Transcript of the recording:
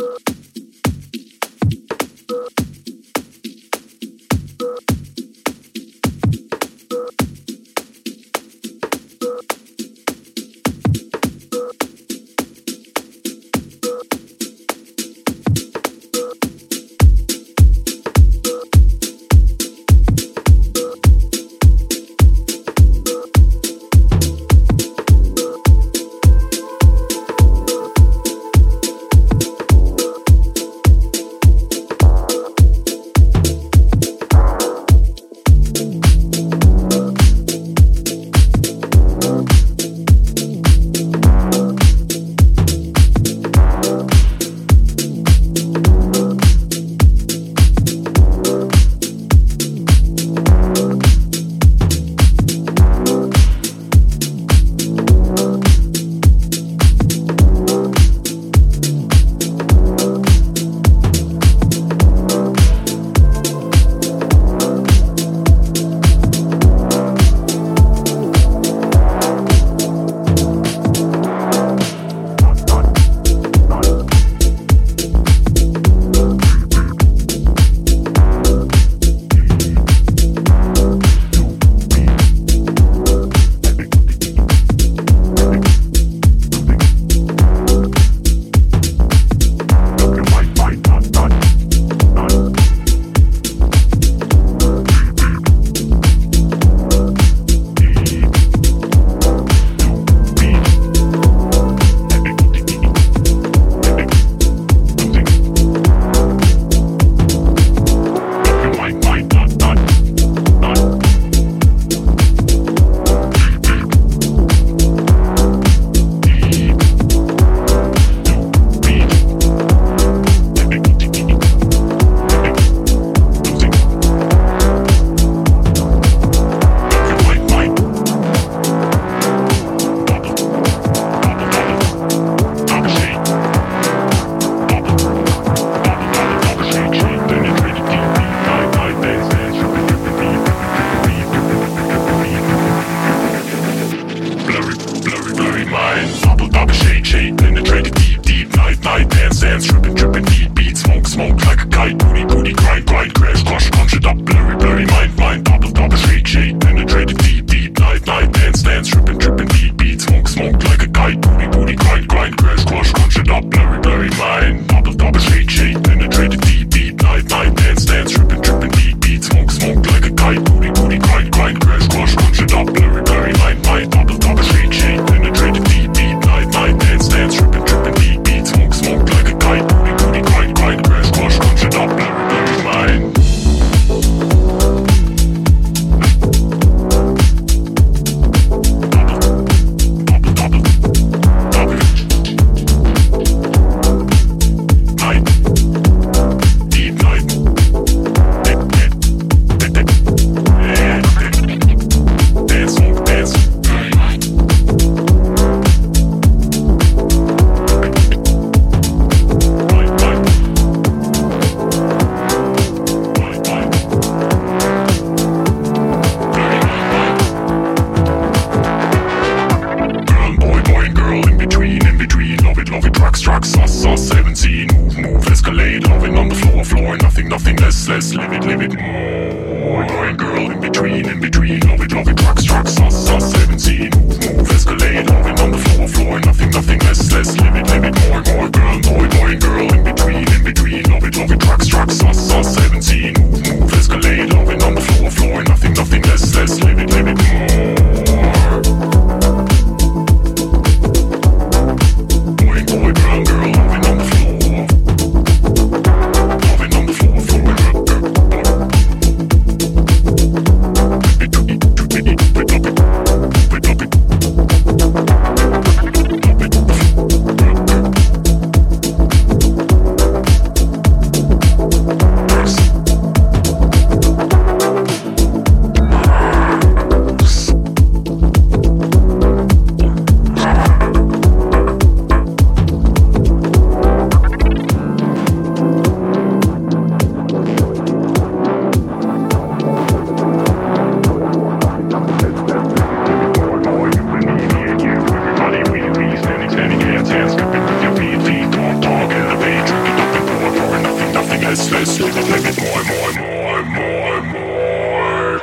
you Stop Thank more, more, more, more.